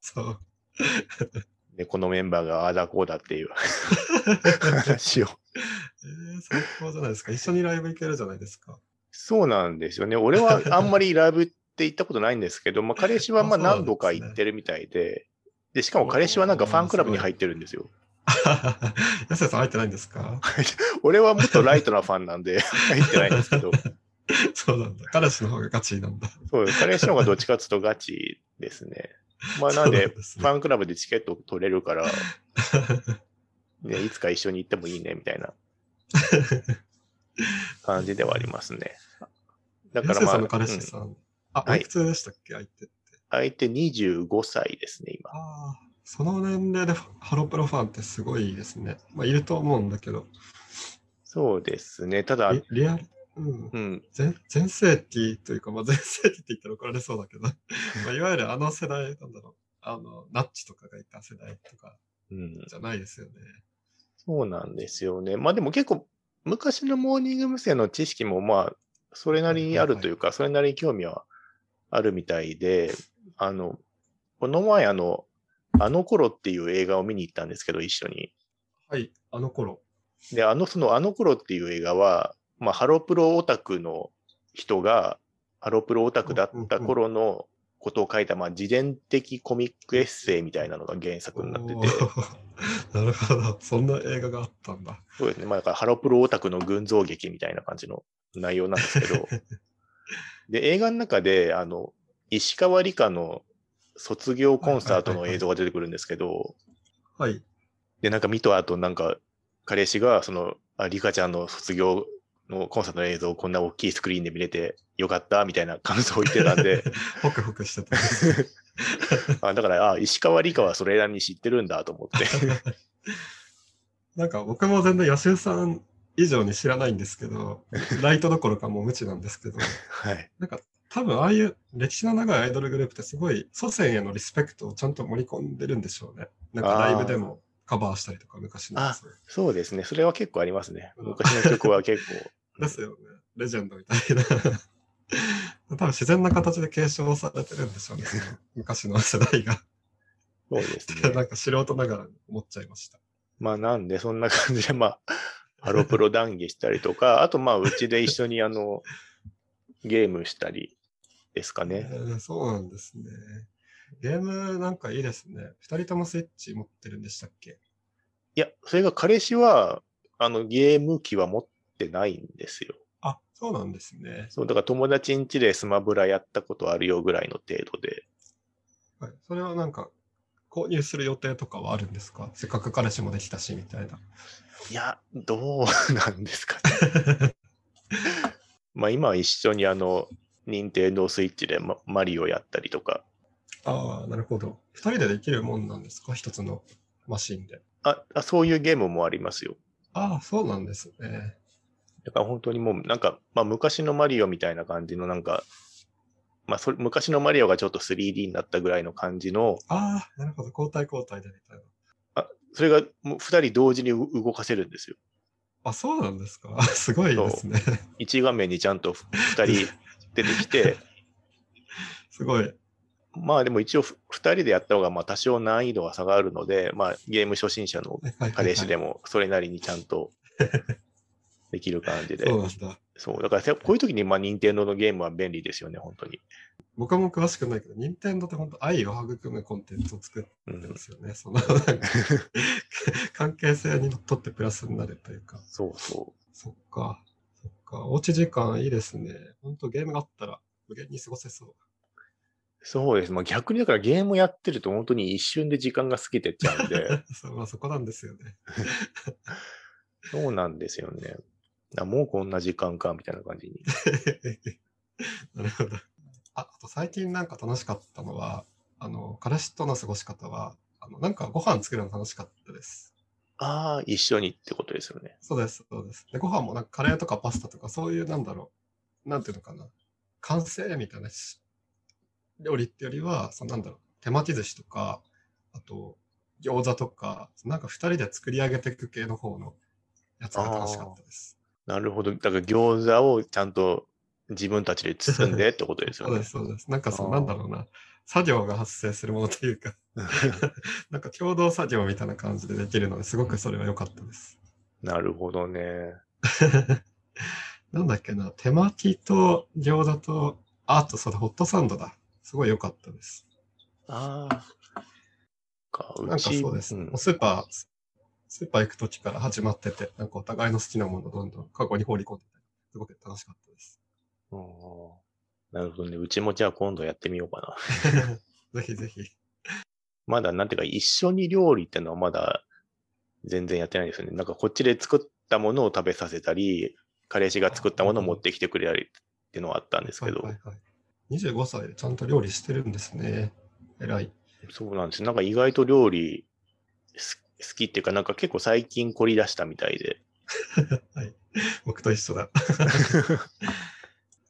そう。で、このメンバーがああだこうだっていう話を。えー、最高じゃないですか。一緒にライブ行けるじゃないですか。そうなんですよね。俺はあんまりライブって行ったことないんですけど、まあ彼氏はまあ何度か行ってるみたいで、で、しかも彼氏はなんかファンクラブに入ってるんですよ。安谷さん入ってないんですか？俺はもっとライトなファンなんで 入ってないんですけど、そうなんだ。彼氏の方がガチなんだ。そう、彼氏の方がどっちかっていうとガチですね。まあなんで、ファンクラブでチケット取れるから、ね、いつか一緒に行ってもいいねみたいな感じではありますね。だからまあ、安谷さんの彼うん氏さん。あ、はいおいくつでしたっけ？相手って。相手25歳ですね、今。ああ、その年齢でハロプロファンってすごいですね。まあ、いると思うんだけど。そうですね。ただ、リリアル、うん。うん、全全盛期というか、まあ、全盛期って言ったら怒られそうだけど、まあ、いわゆるあの世代、なんだろう、あの、ナッチとかがいた世代とかうん。じゃないですよね。そうなんですよね。まあでも結構、昔のモーニング娘。の知識もまあ、それなりにあるというか、それなりに興味はあるみたいで、あの、この前あの、あの頃っていう映画を見に行ったんですけど、一緒に。はい、あの頃。で、あの、そのあの頃っていう映画は、まあ、ハロプロオタクの人が、ハロプロオタクだった頃のことを書いた、まあ、自伝的コミックエッセイみたいなのが原作になってて、なるほど。そんな映画があったんだ。そうですね。まあ、だからハロプロオタクの群像劇みたいな感じの内容なんですけど、で、映画の中で、あの、石川理香の卒業コンサートの映像が出てくるんですけど、はい。で、なんか見た後、なんか、彼氏が、その、あ、リカちゃんの卒業のコンサートの映像をこんな大きいスクリーンで見れてよかった、みたいな感想を言ってたんで、ホクホクしてた。あだから、あ、石川理香はそれなりに知ってるんだと思って。なんか僕も全然、ヤシュさん以上に知らないんですけど、ライトどころかもう無知なんですけど、はい。なんか多分ああいう歴史の長いアイドルグループってすごい祖先へのリスペクトをちゃんと盛り込んでるんでしょうね。なんかライブでもカバーしたりとか昔のやつをそうですね。それは結構ありますね。昔の曲は結構。ですよね。レジェンドみたいな。多分自然な形で継承されてるんでしょうね。昔の世代が。そうですなね。んか素人ながらに思っちゃいました。まあなんで、そんな感じで、まあ、ハロプロ談義したりとか、あとまあ、うちで一緒にあの、ゲームしたりですかえね。ーそうなんですね。ゲームなんかいいですね。二人ともスイッチ持ってるんでしたっけ？いや、それが彼氏は、あの、ゲーム機は持ってないんですよ。あ、そうなんですね。そう、だから友達ん家でスマブラやったことあるよぐらいの程度で。はい、それはなんか、購入する予定とかはあるんですか？せっかく彼氏もできたし、みたいな。いや、どうなんですかね。まあ今は一緒にあの、任天堂スイッチでママリオやったりとか、ああ、なるほど。二人でできるもんなんですか？一つのマシンで。ああ、そういうゲームもありますよ。ああ、そうなんですね。だから本当にもうなんか、まあ昔のマリオみたいな感じのなんか、まあそれ昔のマリオがちょっと 3D になったぐらいの感じの、ああ、なるほど。交代交代でみたいな。それがもう二人同時にう動かせるんですよ。あ、そうなんですか すごいですね。一画面にちゃんとふ二人出てきて、すごい。まあでも一応ふ二人でやった方がまあ多少難易度は下がるので、まあゲーム初心者の彼氏でも。もそれなりにちゃんとできる感じで。そうなんだ。そう。だからせこういう時にまあ任天堂のゲームは便利ですよね、本当に。僕も詳しくないけど、任天堂って本当愛を育むコンテンツを作ってうんるんで。すよね。そのなんか 関係性にとってプラスになるというか。そうそそっか。そっか。おうち時間いいですね。本当ゲームがあったら無限に過ごせそう。う。そうです。まあ逆にだからゲームやってると本当に一瞬で時間が過ぎてっちゃうんで、そうまあ、そこなんですよね。そうなんですよね。あもうこんな時間か、みたいな感じに。なるほど。あ、あと最近なんか楽しかったのは、あの、彼氏との過ごし方は、あの、なんかご飯作るの楽しかったです。ああ、一緒にってことですよね。そうです、そうです。で、ご飯もなんかカレーとかパスタとかそういうなんだろう、なんていうのかな、完成みたいなし料理ってよりは、そのなんだろう、手巻き寿司とか、あと、餃子とか、なんか二人で作り上げていく系の方のやつが楽しかったです。なるほど。だから餃子をちゃんと自分たちで包んでってことですよね そうです、。そうです。なんかその、あーなんだろうな、作業が発生するものというか、なんか共同作業みたいな感じでできるのですごくそれは良かったです。なるほどね。なんだっけな、手巻きと餃子と、ああとそうだ、ホットサンドだ。すごい良かったです。ああ。か、なんかそうです。んもうスーパー、スーパー行く時から始まってて、なんかお互いの好きなものをどんどんカゴに放り込んでて、すごく楽しかったです。あーなるほどね。うちもじゃあ今度やってみようかな。ぜひぜひ。まだなんていうか、一緒に料理ってのはまだ全然やってないですよね。なんかこっちで作ったものを食べさせたり、彼氏が作ったものを持ってきてくれたりっていうのはあったんですけど、はいはいはい、25歳でちゃんと料理してるんですね。偉い。そうなんですよ。なんか意外と料理す好きっていうか、なんか結構最近凝り出したみたいで。はい。僕と一緒だ。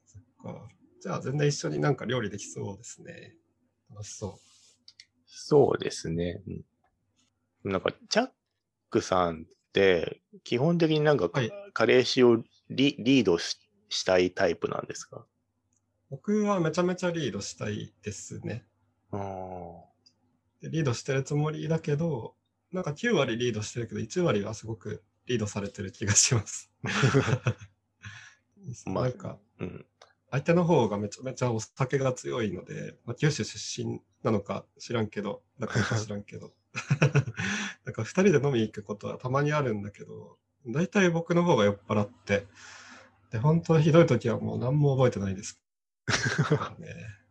そっか。じゃあ全然一緒になんか料理できそうですね。楽しそそうですね。うん、なんか、チャックさんって、基本的になんか、はい彼氏をリリードししたいタイプなんですか？う。僕はめちゃめちゃリードしたいですね。あーでリードしてるつもりだけど、なんか9割リードしてるけど、1割はすごくリードされてる気がします。まあなんか、うん。相手の方がめちゃめちゃお酒が強いので、まあ、九州出身なのか知らんけど、だか知らんけど。だから二人で飲みに行くことはたまにあるんだけど、大体僕の方が酔っ払って、で、本当ひどい時はもう何も覚えてないです。ね、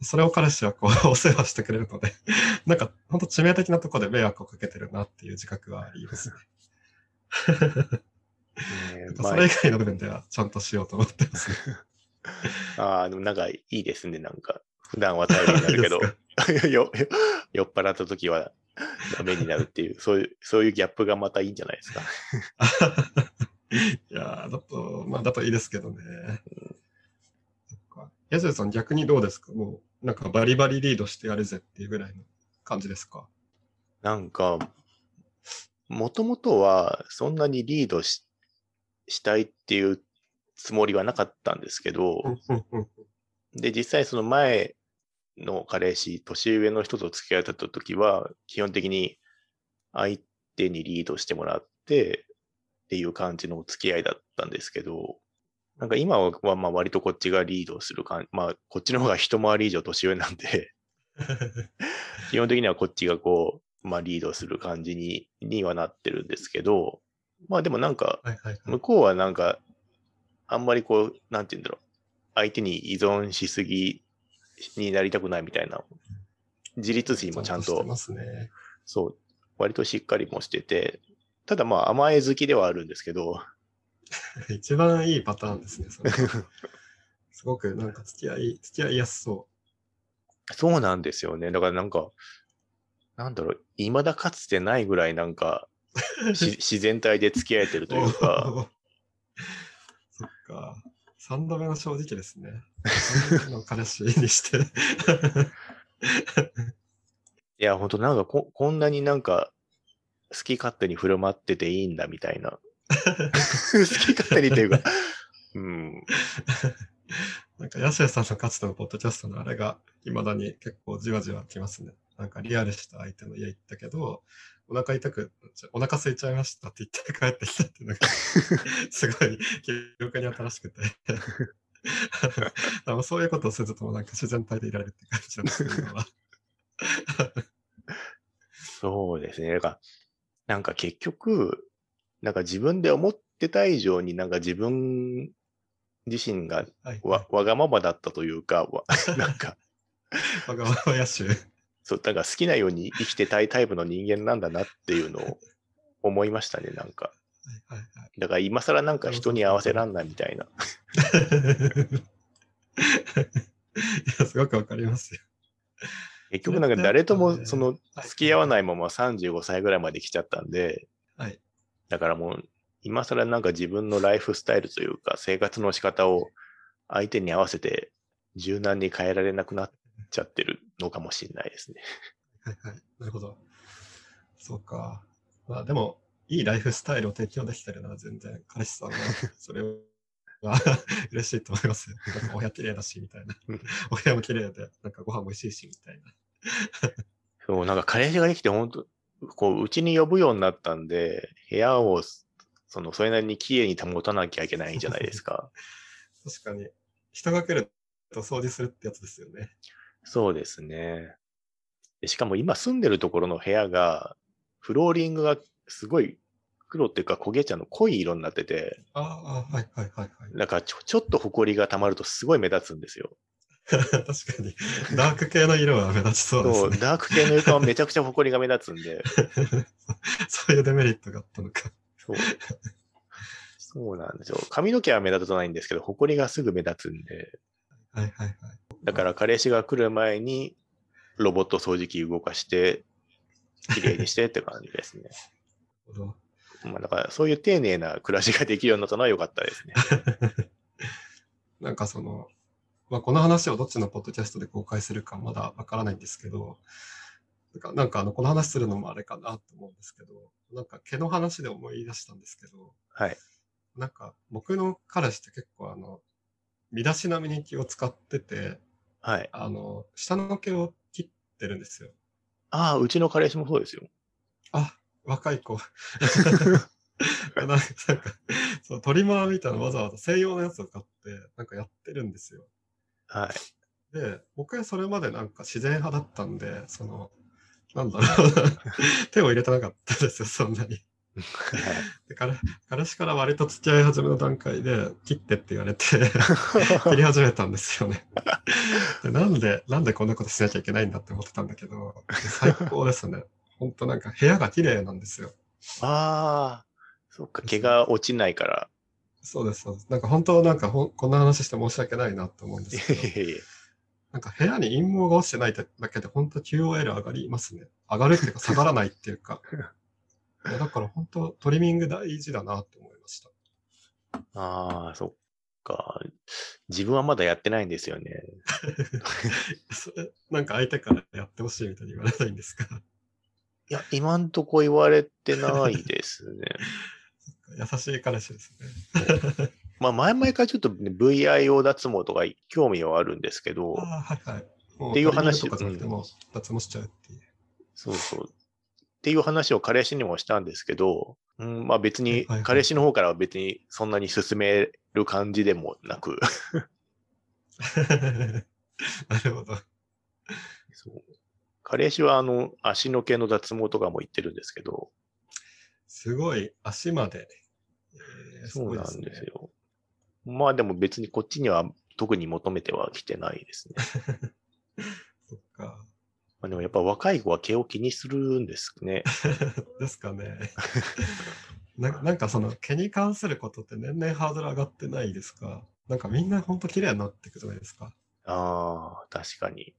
それを彼氏はこうお世話してくれるので、なんか本当致命的なところで迷惑をかけてるなっていう自覚はありますね。それ以外の部分ではちゃんとしようと思ってます、ね。ああ、でもなんかいいですね、なんか。普段は頼りになるけど酔っ払った時はダメになるっていう、そういう、そういうギャップがまたいいんじゃないですか。いやーだと、まあ、だといいですけどね。そっか。ヤジュさん逆にどうですか？もう、なんかバリバリリードしてやるぜっていうぐらいの感じですか？なんか、もともとはそんなにリードししたいっていうつもりはなかったんですけど、で、実際その前の彼氏、年上の人と付き合ってた時は、基本的に相手にリードしてもらってっていう感じの付き合いだったんですけど、なんか今はまあ割とこっちがリードする感じ、まあこっちの方が一回り以上年上なんで 基本的にはこっちがこう、まあリードする感じににはなってるんですけど、まあでもなんか、向こうはなんか、あんまりこう、なんて言うんだろう、相手に依存しすぎになりたくないみたいな、自立心もちゃんと、ね、そう、割としっかりもしてて、ただまあ甘え好きではあるんですけど。一番いいパターンですね、それ。すごくなんか付き合い、付き合いやすそう。そうなんですよね。だからなんか、なんだろう、未だかつてないぐらいなんか、自然体で付き合えてるというか。そっか。3度目の正直ですね。3度目の彼氏にしていや、ほんとなんかここんなになんか好き勝手に振る舞ってていいんだみたいな。好き勝手にというか、うん。なんか、ヤシエさんのかつてのポッドキャストのあれが、いまだに結構じわじわきますね。なんかリアルした相手の家行ったけど、お腹痛く、お腹空いちゃいましたって言って帰ってきたっていうのが すごい記憶に新しくて そういうことをするとなんか自然体でいられるって感じなんですけど、そうですね。なんか、なんか結局、なんか自分で思ってた以上になんか自分自身がわ,、わがままだったというか、なんか わがまま野手。そう、だから好きなように生きてたいタイプの人間なんだなっていうのを思いましたね、なんか。はいはいはい、だから今更なんか人に合わせらんないみたいな。いや、すごくわかりますよ。結局なんか誰ともその付き合わないまま35歳ぐらいまで来ちゃったんで、はい、だからもう今更なんか自分のライフスタイルというか生活の仕方を相手に合わせて柔軟に変えられなくなっちゃってるのかもしれないですね。はいはい。なるほど。そうか。まあでも、いいライフスタイルを提供できてるなら全然、彼氏さんは それは嬉しいと思いますよ。なんか親綺麗だし、みたいな。お部屋も綺麗で、なんかご飯も美味しいし、みたいな。そう、なんか彼氏ができて、本当こう、うちに呼ぶようになったんで、部屋を、その、それなりに綺麗に保たなきゃいけないんじゃないですか。確かに。人が来ると掃除するってやつですよね。そうですね。しかも今住んでるところの部屋が、フローリングがすごい黒っていうか焦げ茶の濃い色になってて、ああ、はいはいはいはい。だからちょちょっと埃が溜まるとすごい目立つんですよ。確かに。ダーク系の色は目立ちそうですね。そう、ダーク系の床はめちゃくちゃ埃が目立つんで。そういうデメリットがあったのか。そう。そうなんですよ。髪の毛は目立たないんですけど、埃がすぐ目立つんで。はいはいはい。だから彼氏が来る前にロボット掃除機動かして、綺麗にしてって感じですね。まあだからそういう丁寧な暮らしができるようになったのは良かったですね。なんかその、まあ、この話をどっちのポッドキャストで公開するかまだわからないんですけど、なんかなんかあのこの話するのもあれかなと思うんですけど、なんか毛の話で思い出したんですけど、はい。なんか僕の彼氏って結構あの、身だしなみに気を使ってて、はい。あの、下の毛を切ってるんですよ。ああ、うちの彼氏もそうですよ。あ、若い子。なんか、そう、トリマーみたいなわざわざ専用のやつを買って、なんかやってるんですよ。はい。で、僕はそれまでなんか自然派だったんで、その、なんだろう 手を入れてなかったですよ、そんなに。で彼彼氏から割と付き合い始めの段階で切ってって言われて 切り始めたんですよねで。なんで、なんでこんなことしなきゃいけないんだって思ってたんだけど、最高ですね。本当なんか部屋が綺麗なんですよ。ああ、そっか、毛が落ちないから。そうです、そうです。なんか本当なんかほこんな話して申し訳ないなと思うんですけど。なんか部屋に陰謀が落ちてないだけで本当 QOL 上がりますね。上がるっていうか下がらないっていうか。だから本当トリミング大事だなと思いました。ああ、そっか。自分はまだやってないんですよね。それ、なんか相手からやってほしいみたいに言われないんですか？いや、今んとこ言われてないですね。優しい彼氏ですね。まあ、前々からちょっと、ね、VIO 脱毛とか興味はあるんですけど、ああ、はいはい。もっていう話とかじゃなくても、脱毛しちゃうっていう。そうそう。っていう話を彼氏にもしたんですけど、うん、まあ別に彼氏の方からは別にそんなに進める感じでもなく、なるほど。そう彼氏はあの足の毛の脱毛とかも言ってるんですけど、すごい、足まで。えーそうなんですごいねよ。まあでも別にこっちには特に求めてはきてないですね。そっか。まあ、でもやっぱ若い子は毛を気にするんですね。ですかね。ななんかその毛に関することって年々ハードル上がってないですか？なんかみんなほんと綺麗になっていくじゃないですか。ああ、確かに。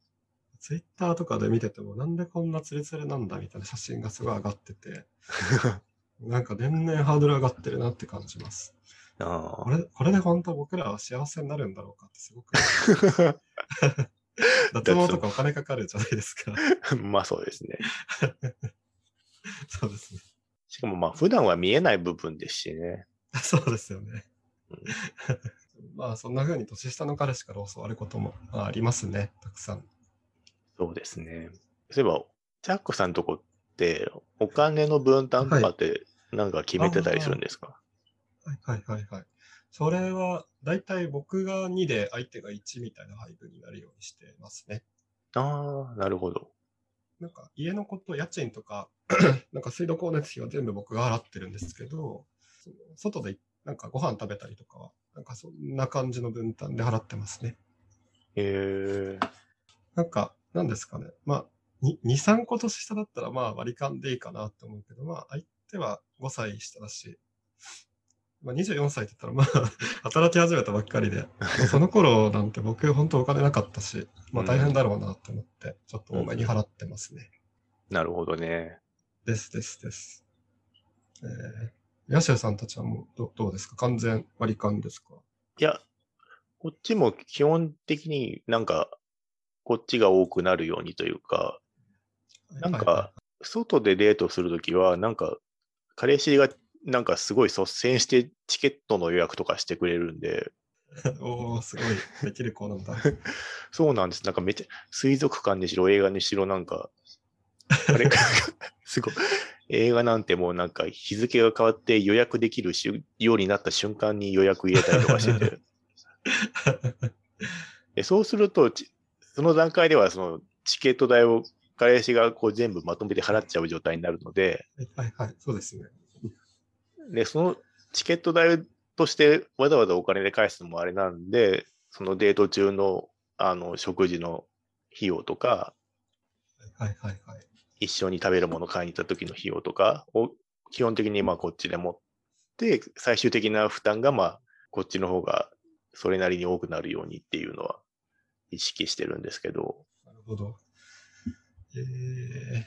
ツイッターとかで見ててもなんでこんなツルツルなんだみたいな写真がすごい上がってて、なんか年々ハードル上がってるなって感じます。あこれこれで本当僕らは幸せになるんだろうかってすごく。あ。脱毛とかお金かかるじゃないですか。まあそうですね。そうですね。しかもまあ普段は見えない部分ですしね。そうですよねうん。まあそんな風に年下の彼氏から教わることもまあありますね、たくさん。そうですね。そういえば、チャックさんとこって、お金の分担とかってなんか決めてたりするんですか、はいはいはいはい。それは大体僕が2で相手が1みたいな配分になるようにしてますね。ああ、なるほど。なんか家のこと、家賃とか、なんか水道光熱費は全部僕が払ってるんですけど、外でなんかご飯食べたりとかは、なんかそんな感じの分担で払ってますね。へえなんか、なんですかね。まあ、2、3個年下だったらまあ割り勘でいいかなって思うけど、まあ相手は5歳下だし、まあ24歳って言ったらまあ 働き始めたばっかりで、その頃なんて僕本当お金なかったし、まあ大変だろうなって思って、ちょっと多めに払ってますね。なるほどね。ですですです。えー、ヤシュさんたちはもうどどうですか？完全割り勘ですか？いや、こっちも基本的になんか、こっちが多くなるようにというか、なんか外でデートするときは、なんか、彼氏がなんかすごい率先してチケットの予約とかしてくれるんで、おー、すごい、できる子なんだ。そうなんです。なんかめっちゃ、水族館にしろ映画にしろなんか、あれ、すごい。映画なんてもうなんか日付が変わって予約できるしようになった瞬間に予約入れたりとかしてて。でそうすると、ちその段階ではそのチケット代を彼氏がこう全部まとめて払っちゃう状態になるので、はいはい、そうですね。で、そのチケット代としてわざわざお金で返すのもあれなんで、そのデート中のあの食事の費用とか、はいはいはい。一緒に食べるもの買いに行った時の費用とかを基本的にまあこっちで持って、最終的な負担がまあこっちの方がそれなりに多くなるようにっていうのは意識してるんですけど、なるほど。え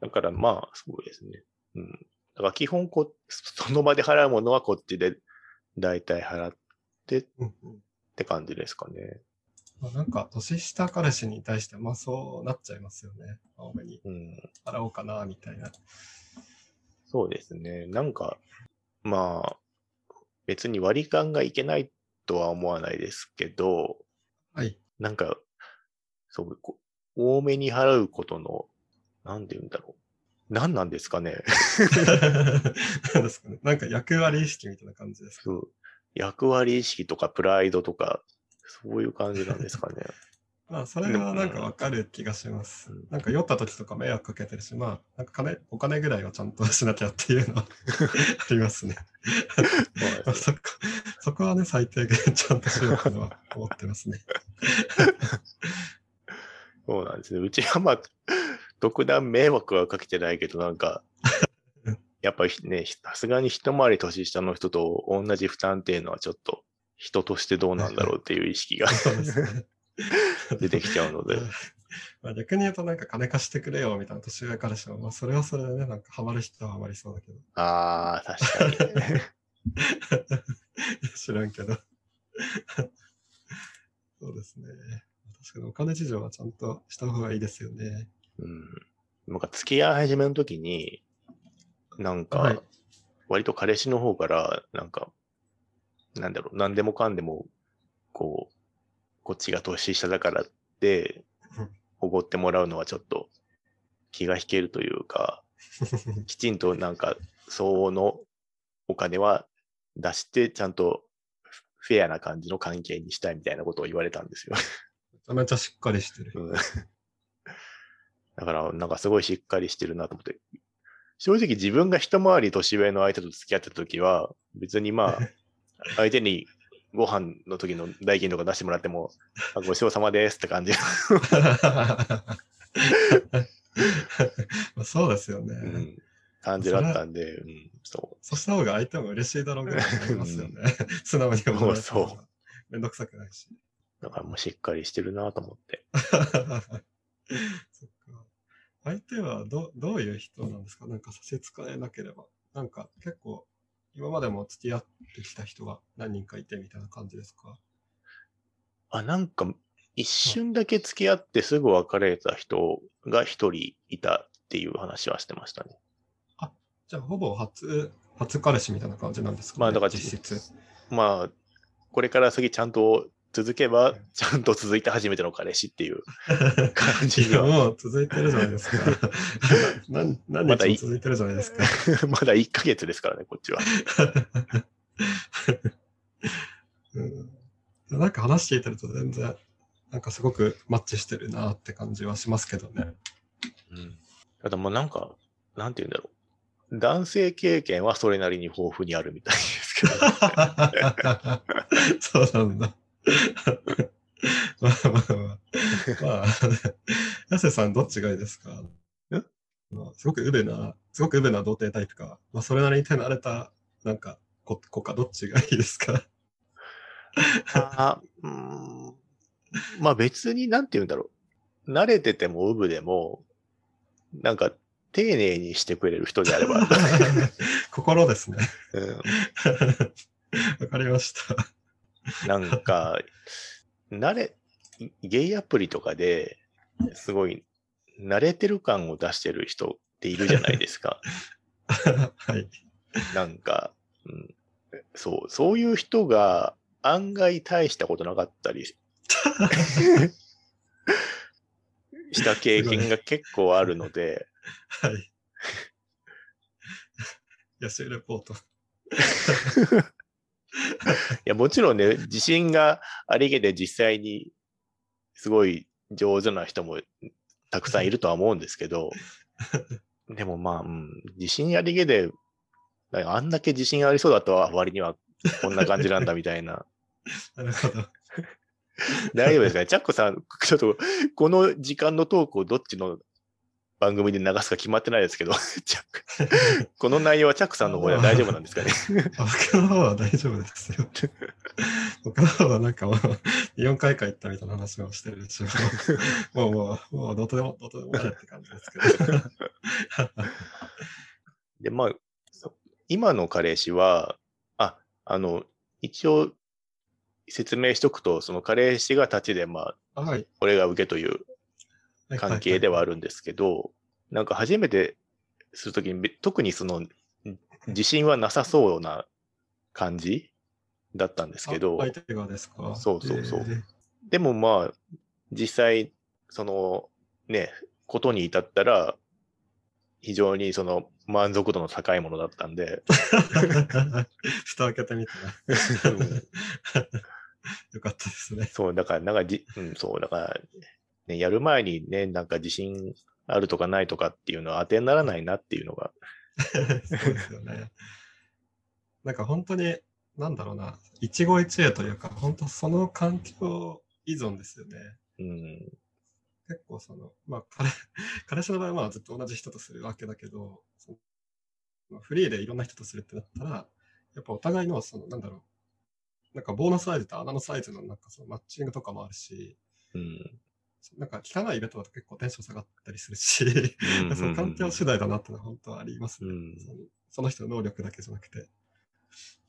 だからまあそうですね。うん。だから基本こ、その場で払うものはこっちで大体払ってって感じですかね。まあ、なんか、年下彼氏に対して、まあそうなっちゃいますよね。多めにうん。払おうかな、みたいな。そうですね。なんか、まあ、別に割り勘がいけないとは思わないですけど、はい。なんか、そう、こ多めに払うことの、なんて言うんだろう。何なんですかね。なんですかね。なんか役割意識みたいな感じですか？役割意識とかプライドとか、そういう感じなんですかね。まあ、それはなんかわかる気がしますうん。なんか酔った時とか迷惑かけてるし、まあ、なんか金、お金ぐらいはちゃんとしなきゃっていうのは ありますね。まあそこ、そこはね、最低限ちゃんとしようとは思ってますね。そうなんですね。うちはまあ、特段迷惑はかけてないけど、なんか、やっぱりね、さすがに一回り年下の人と同じ負担っていうのはちょっと人としてどうなんだろうっていう意識が。出てきちゃうので。まあ逆に言うとなんか金貸してくれよみたいな年上彼氏は、まあそれはそれでね、なんかハマる人はハマりそうだけど。ああ、確かに。知らんけど。そうですね。確かにお金事情はちゃんとした方がいいですよね。うん。なんか付き合い始めの時に、なんはいか、割と彼氏の方から、なんか、なんだろう、何でもかんでも、こう、こっちが年下だからってうん、おごってもらうのはちょっと気が引けるというか、きちんとなんか、相応のお金は出して、ちゃんとフェアな感じの関係にしたいみたいなことを言われたんですよ。めちゃめちゃしっかりしてる。うん だから、なんかすごいしっかりしてるなと思って。正直自分が一回り年上の相手と付き合ってた時は、別にまあ、相手にご飯の時の代金とか出してもらっても、あごちそうさまですって感じ。ま あそうですよね。うん感じだったんで、うん、そそした方が相手も嬉しいだろうぐらいますよね。素直に思われたそうめんどくさくないし。う。だからもうしっかりしてるなと思って。そっか。相手はどどういう人なんですか？なんか差し支えなければ。なんか結構、今までも付き合ってきた人が何人かいてみたいな感じですか？あ、なんか、一瞬だけ付き合ってすぐ別れた人が一人いたっていう話はしてましたね。じゃあ、ほぼ初、初彼氏みたいな感じなんですか、ね、まあだから実質。まあ、これから先ちゃんと続けば、ちゃんと続いて初めての彼氏っていう 感じいや、には、もう続いてるじゃないですか。何何も続いてるじゃないですか。まだ1 ヶ月ですからね、こっちは。うん、なんか話聞いてると全然、なんかすごくマッチしてるなって感じはしますけどね。うん。ただもうなんか、なんて言うんだろう。男性経験はそれなりに豊富にあるみたいですけど。そうなんだ。まあまあまあ。まあ、ヤセさんどっちがいいですか？まあすごくウベな、すごくウベな童貞タイプか、まあそれなりに手慣れた、なんか、子子かどっちがいいですか？あうーんまあ別になんて言うんだろう。慣れててもウブでも、なんか丁寧にしてくれる人であれば、心ですね。うん わかりました。なんか、慣れ、ゲイアプリとかですごい慣れてる感を出してる人っているじゃないですか。はい。なんか、うん、そう、そういう人が案外大したことなかったり した経験が結構あるので、はい。野手レポート。いや、もちろんね、自信がありげで実際にすごい上手な人もたくさんいるとは思うんですけど、でもまあ、うん、自信ありげで、あんだけ自信ありそうだった割にはこんな感じなんだみたいな。なるほど。大丈夫ですかね？チャックさん、ちょっとこの時間のトークをどっちの番組で流すか決まってないですけど、この内容はチャックさんの方では大丈夫なんですかね？あ 僕の方は大丈夫ですよ。僕の方はなんかもう、4回か行ったみたいな話をしてるでしょ。もう、もう、もう、どうとでも、どうとでもいいって感じですけど。で、まあ、そ今の彼氏は、あ、あの、一応説明しとくと、その彼氏が立ちで、まあ、はい。俺が受けという関係ではある。るんですけど、なんか初めてするときにべ、特にその、ん自信はなさそうな感じだったんですけどあ、相手がですか？そうそうそうえーでもまあ、実際、その、ね、ことに至ったら、非常にその満足度の高いものだったんで、蓋開けてみたうんら。よかったですね。そう、だから、なんかじ、うん、そう、だから、ね、やる前にね、なんか自信あるとかないとかっていうのは当てにならないなっていうのが、そうですよね。なんか本当に、なんだろうな、一期一会というか、本当その環境依存ですよね。うん、結構その、まあ彼、彼氏の場合はまあずっと同じ人とするわけだけど、フリーでいろんな人とするってなったら、やっぱお互いのその、なんだろう、なんか棒のサイズと穴のサイズのなんかそのマッチングとかもあるし、うん。なんか汚いイベントだと結構テンション下がったりするし、うん その環境次第だなってのは本当はありますね。うんその人の能力だけじゃなくて。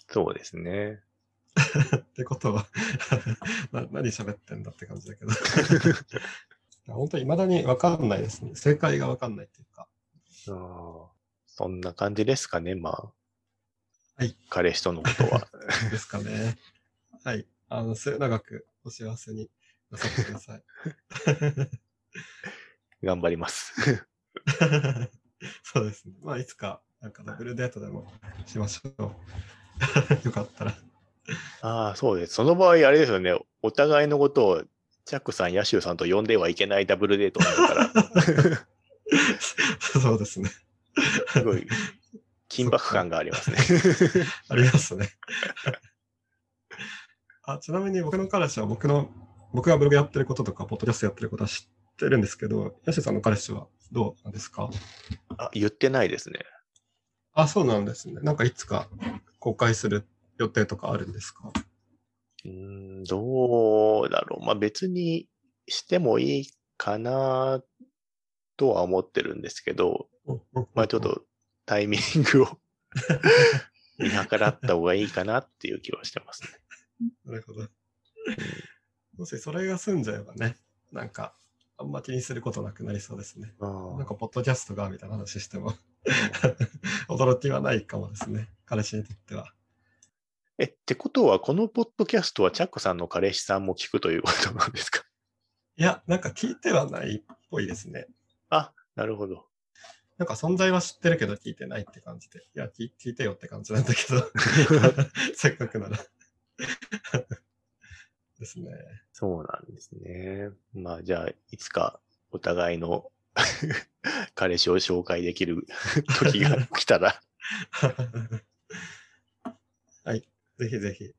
そうですね。ってことは な、何喋ってんだって感じだけど本当に未だにわかんないですね。正解がわかんないっていうか。あそんな感じですかね、まあ。はい。彼氏とのことは。ですかね。はい。あの、末永くお幸せになさってください。頑張ります。そうですね。まあ、いつか、なんかダブルデートでもしましょう。よかったら。ああ、そうです。その場合、あれですよね。お互いのことを、チャックさん、ヤシューさんと呼んではいけないダブルデートになるから、そうですね。すごい緊迫感がありますね。ありますね。あちなみに僕の彼氏は僕の、僕がブログやってることとか、ポッドキャストやってることは知ってるんですけど、ヤシさんの彼氏はどうなんですか？あ、言ってないですね。あ、そうなんですね。なんかいつか公開する予定とかあるんですか？うーん、どうだろう。まあ別にしてもいいかなとは思ってるんですけど、まあちょっ。とタイミングを 見計らった方がいいかなっていう気はしてますね。なるほど。もしそれが済んじゃえばね、なんか、あんま気にすることなくなりそうですね。なんか、ポッドキャストがみたいな話しても、驚きはないかもですね。彼氏にとっては。え、ってことは、このポッドキャストはチャックさんの彼氏さんも聞くということなんですか？いや、なんか聞いてはないっぽいですね。あ、なるほど。なんか存在は知ってるけど聞いてないって感じで。いや、聞聞いてよって感じなんだけど。せっかくなら。ですね。そうなんですね。まあじゃあ、いつかお互いの 彼氏を紹介できる 時が来たら、はい。ぜひぜひ、